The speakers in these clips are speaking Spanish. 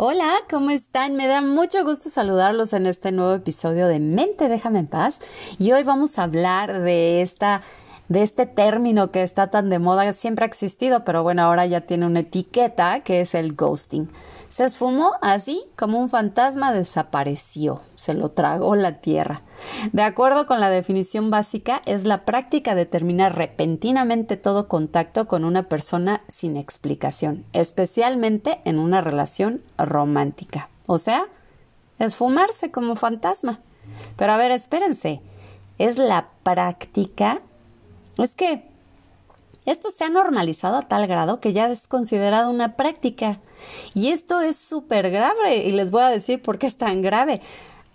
Hola, ¿cómo están? Me da mucho gusto saludarlos en este nuevo episodio de Mente Déjame en Paz. Y hoy vamos a hablar de esta de este término que está tan de moda, siempre ha existido, pero bueno, ahora ya tiene una etiqueta que es el ghosting. Se esfumó así como un fantasma desapareció, se lo tragó la tierra. De acuerdo con la definición básica, es la práctica de terminar repentinamente todo contacto con una persona sin explicación, especialmente en una relación romántica. O sea, esfumarse como fantasma. Pero a ver, espérense, es la práctica. Es que esto se ha normalizado a tal grado que ya es considerado una práctica. Y esto es súper grave y les voy a decir por qué es tan grave.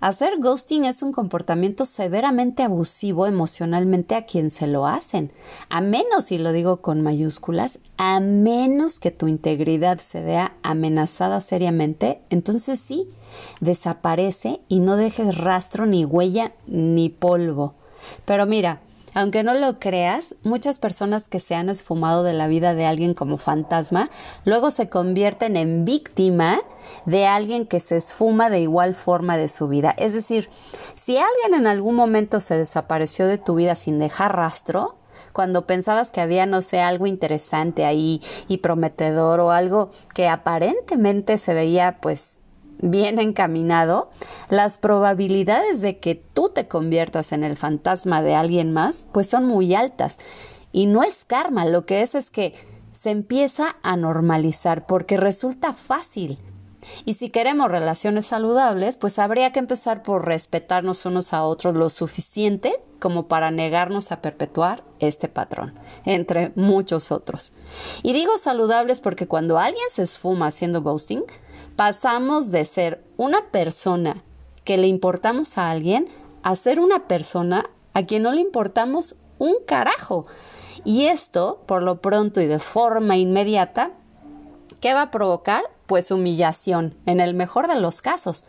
Hacer ghosting es un comportamiento severamente abusivo emocionalmente a quien se lo hacen. A menos, y lo digo con mayúsculas, a menos que tu integridad se vea amenazada seriamente, entonces sí, desaparece y no dejes rastro ni huella ni polvo. Pero mira, aunque no lo creas, muchas personas que se han esfumado de la vida de alguien como fantasma, luego se convierten en víctima de alguien que se esfuma de igual forma de su vida. Es decir, si alguien en algún momento se desapareció de tu vida sin dejar rastro, cuando pensabas que había, no sé, algo interesante ahí y prometedor o algo que aparentemente se veía pues bien encaminado, las probabilidades de que tú te conviertas en el fantasma de alguien más, pues son muy altas. Y no es karma, lo que es es que se empieza a normalizar porque resulta fácil. Y si queremos relaciones saludables, pues habría que empezar por respetarnos unos a otros lo suficiente como para negarnos a perpetuar este patrón, entre muchos otros. Y digo saludables porque cuando alguien se esfuma haciendo ghosting, pasamos de ser una persona que le importamos a alguien a ser una persona a quien no le importamos un carajo. Y esto, por lo pronto y de forma inmediata, ¿qué va a provocar? Pues humillación, en el mejor de los casos.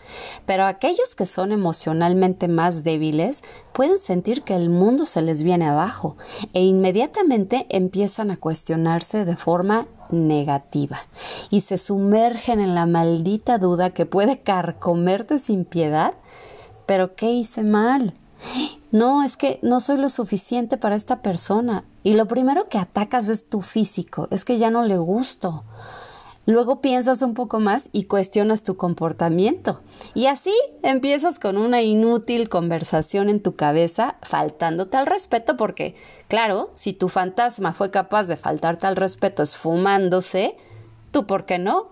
Pero aquellos que son emocionalmente más débiles pueden sentir que el mundo se les viene abajo e inmediatamente empiezan a cuestionarse de forma negativa y se sumergen en la maldita duda que puede carcomerte sin piedad. Pero ¿qué hice mal? No, es que no soy lo suficiente para esta persona. Y lo primero que atacas es tu físico, es que ya no le gusto. Luego piensas un poco más y cuestionas tu comportamiento. Y así empiezas con una inútil conversación en tu cabeza, faltándote al respeto, porque, claro, si tu fantasma fue capaz de faltarte al respeto esfumándose, ¿tú por qué no?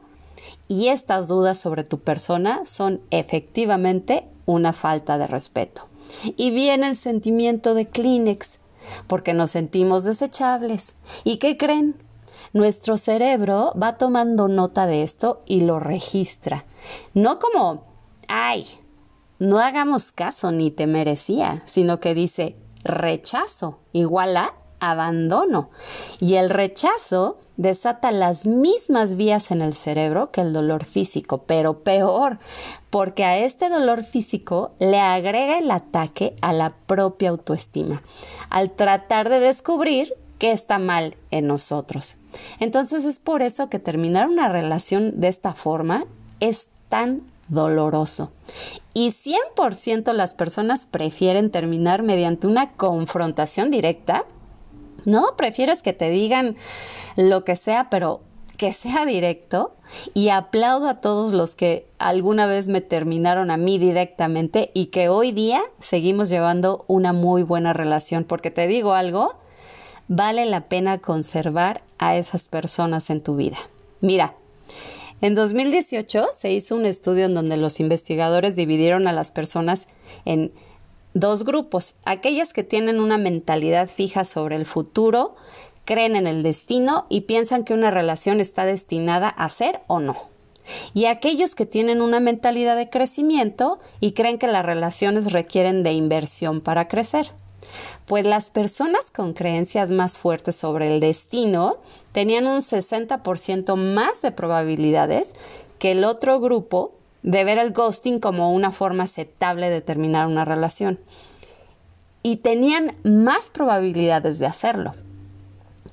Y estas dudas sobre tu persona son efectivamente una falta de respeto. Y viene el sentimiento de Kleenex, porque nos sentimos desechables. ¿Y qué creen? Nuestro cerebro va tomando nota de esto y lo registra. No como, ay, no hagamos caso ni te merecía, sino que dice rechazo igual a abandono. Y el rechazo desata las mismas vías en el cerebro que el dolor físico, pero peor, porque a este dolor físico le agrega el ataque a la propia autoestima, al tratar de descubrir qué está mal en nosotros. Entonces es por eso que terminar una relación de esta forma es tan doloroso. Y 100% las personas prefieren terminar mediante una confrontación directa. No, prefieres que te digan lo que sea, pero que sea directo. Y aplaudo a todos los que alguna vez me terminaron a mí directamente y que hoy día seguimos llevando una muy buena relación. Porque te digo algo, vale la pena conservar a esas personas en tu vida. Mira, en 2018 se hizo un estudio en donde los investigadores dividieron a las personas en dos grupos, aquellas que tienen una mentalidad fija sobre el futuro, creen en el destino y piensan que una relación está destinada a ser o no. y aquellos que tienen una mentalidad de crecimiento y creen que las relaciones requieren de inversión para crecer. Pues las personas con creencias más fuertes sobre el destino tenían un 60% más de probabilidades que el otro grupo de ver el ghosting como una forma aceptable de terminar una relación. Y tenían más probabilidades de hacerlo.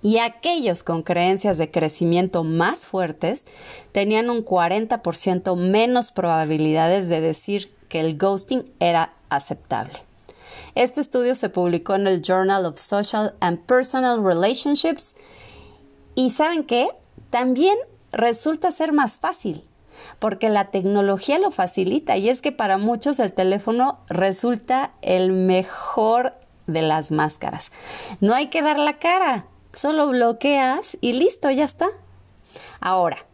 Y aquellos con creencias de crecimiento más fuertes tenían un 40% menos probabilidades de decir que el ghosting era aceptable. Este estudio se publicó en el Journal of Social and Personal Relationships y ¿saben qué? También resulta ser más fácil porque la tecnología lo facilita y es que para muchos el teléfono resulta el mejor de las máscaras. No hay que dar la cara, Solo bloqueas y listo, ya está. Ahora,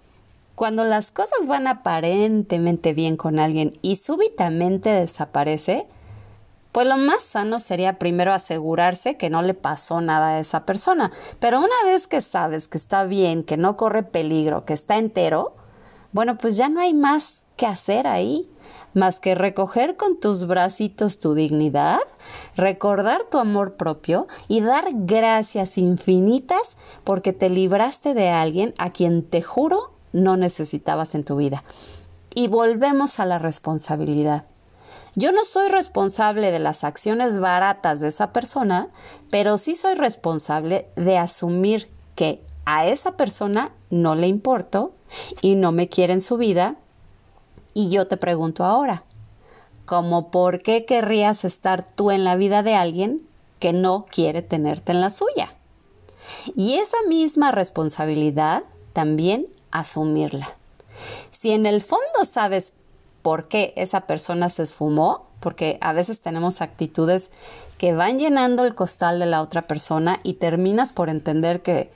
cuando las cosas van aparentemente bien con alguien y súbitamente desaparece, pues lo más sano sería primero asegurarse que no le pasó nada a esa persona. Pero una vez que sabes que está bien, que no corre peligro, que está entero, bueno, pues ya no hay más que hacer ahí más que recoger con tus bracitos tu dignidad, recordar tu amor propio y dar gracias infinitas porque te libraste de alguien a quien te juro no necesitabas en tu vida. Y volvemos a la responsabilidad. Yo no soy responsable de las acciones baratas de esa persona, pero sí soy responsable de asumir que a esa persona no le importo y no me quiere en su vida y yo te pregunto ahora, ¿cómo por qué querrías estar tú en la vida de alguien que no quiere tenerte en la suya? Y esa misma responsabilidad también asumirla. Si en el fondo sabes por qué esa persona se esfumó, porque a veces tenemos actitudes que van llenando el costal de la otra persona y terminas por entender que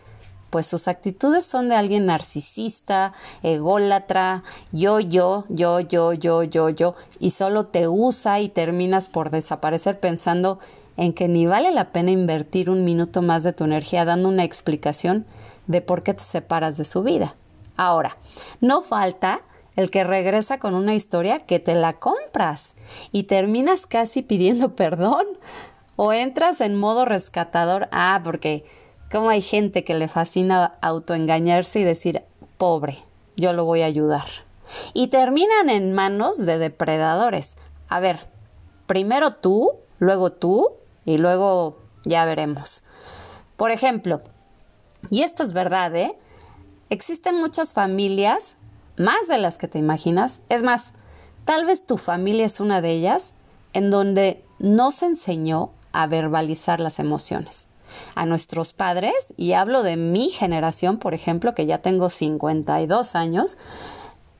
pues sus actitudes son de alguien narcisista, ególatra, yo, yo, yo, yo, yo, yo, yo, y solo te usa y terminas por desaparecer pensando en que ni vale la pena invertir un minuto más de tu energía dando una explicación de por qué te separas de su vida. Ahora, no falta el que regresa con una historia que te la compras y terminas casi pidiendo perdón o entras en modo rescatador, ah, porque cómo hay gente que le fascina autoengañarse y decir, pobre, yo lo voy a ayudar. Y terminan en manos de depredadores. A ver, primero tú, luego tú y luego ya veremos. Por ejemplo, y esto es verdad, ¿eh? Existen muchas familias, más de las que te imaginas. Es más, tal vez tu familia es una de ellas, en donde no se enseñó a verbalizar las emociones a nuestros padres, y hablo de mi generación, por ejemplo, que ya tengo 52 años,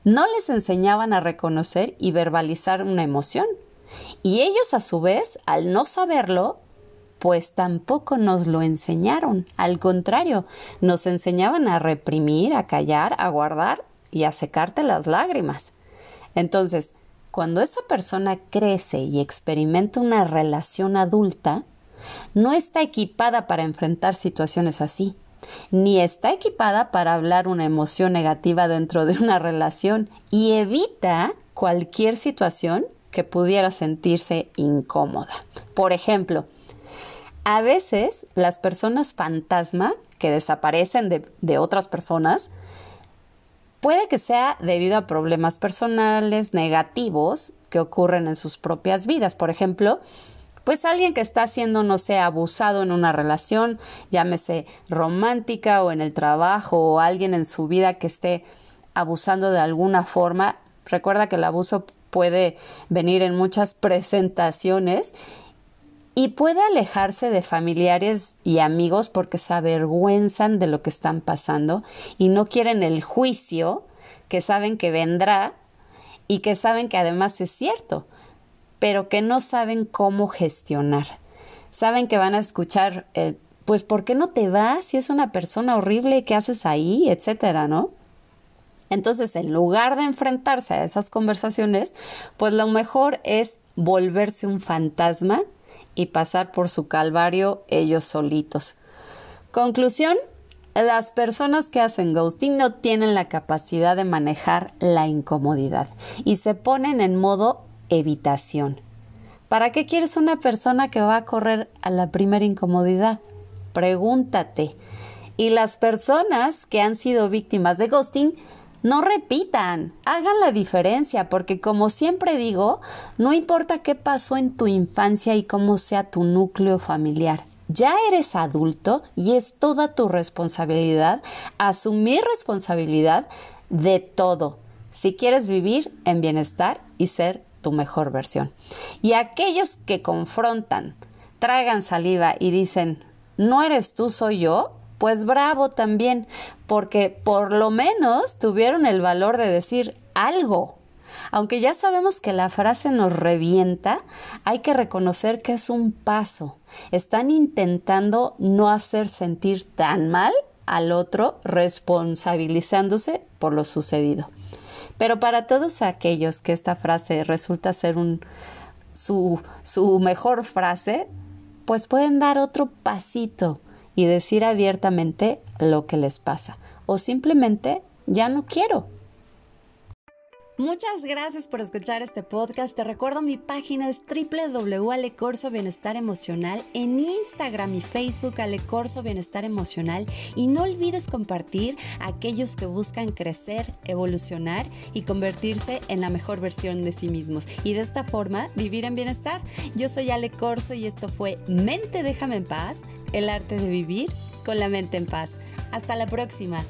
no les enseñaban a reconocer y verbalizar una emoción. Y ellos a su vez, al no saberlo, pues tampoco nos lo enseñaron. Al contrario, nos enseñaban a reprimir, a callar, a guardar y a secarte las lágrimas. Entonces, cuando esa persona crece y experimenta una relación adulta, no está equipada para enfrentar situaciones así, ni está equipada para hablar una emoción negativa dentro de una relación y evita cualquier situación que pudiera sentirse incómoda. Por ejemplo, a veces las personas fantasma que desaparecen de, de otras personas puede que sea debido a problemas personales negativos que ocurren en sus propias vidas. Por ejemplo, pues alguien que está siendo, no sé, abusado en una relación, llámese romántica o en el trabajo, o alguien en su vida que esté abusando de alguna forma. Recuerda que el abuso puede venir en muchas presentaciones y puede alejarse de familiares y amigos porque se avergüenzan de lo que están pasando y no quieren el juicio que saben que vendrá y que saben que además es cierto pero que no saben cómo gestionar. Saben que van a escuchar pues, ¿por qué no te vas si es una persona horrible? ¿Qué haces ahí? etcétera, ¿no? Entonces, en lugar de enfrentarse a esas conversaciones, pues lo mejor es volverse un fantasma y pasar por su calvario ellos solitos. Conclusión, Las personas que hacen ghosting no tienen la capacidad de manejar la incomodidad y se ponen en modo evitación. ¿Para qué quieres una persona que va a correr a la primera incomodidad? Pregúntate. Y las personas que han sido víctimas de ghosting no repitan, hagan la diferencia, porque como siempre digo, no importa qué pasó en tu infancia y cómo sea tu núcleo familiar. Ya eres adulto y es toda tu responsabilidad asumir responsabilidad de todo, si quieres vivir en bienestar y ser tu mejor versión. Y aquellos que confrontan, tragan saliva y dicen, no eres tú, soy yo, pues bravo también, porque por lo menos tuvieron el valor de decir algo. Aunque ya sabemos que la frase nos revienta, hay que reconocer que es un paso. Están intentando no hacer sentir tan mal al otro responsabilizándose por lo sucedido. Pero para todos aquellos que esta frase resulta ser un, su, su mejor frase, pues pueden dar otro pasito y decir abiertamente lo que les pasa. O simplemente ya no quiero. Muchas gracias por escuchar este podcast. Te recuerdo mi página es www.alecorso Bienestar Emocional en Instagram y Facebook Alecorso Bienestar Emocional y no olvides compartir a aquellos que buscan crecer, evolucionar y convertirse en la mejor versión de sí mismos y de esta forma vivir en bienestar. Yo soy Ale Corso y esto fue Mente déjame en paz el arte de vivir con la mente en paz. Hasta la próxima.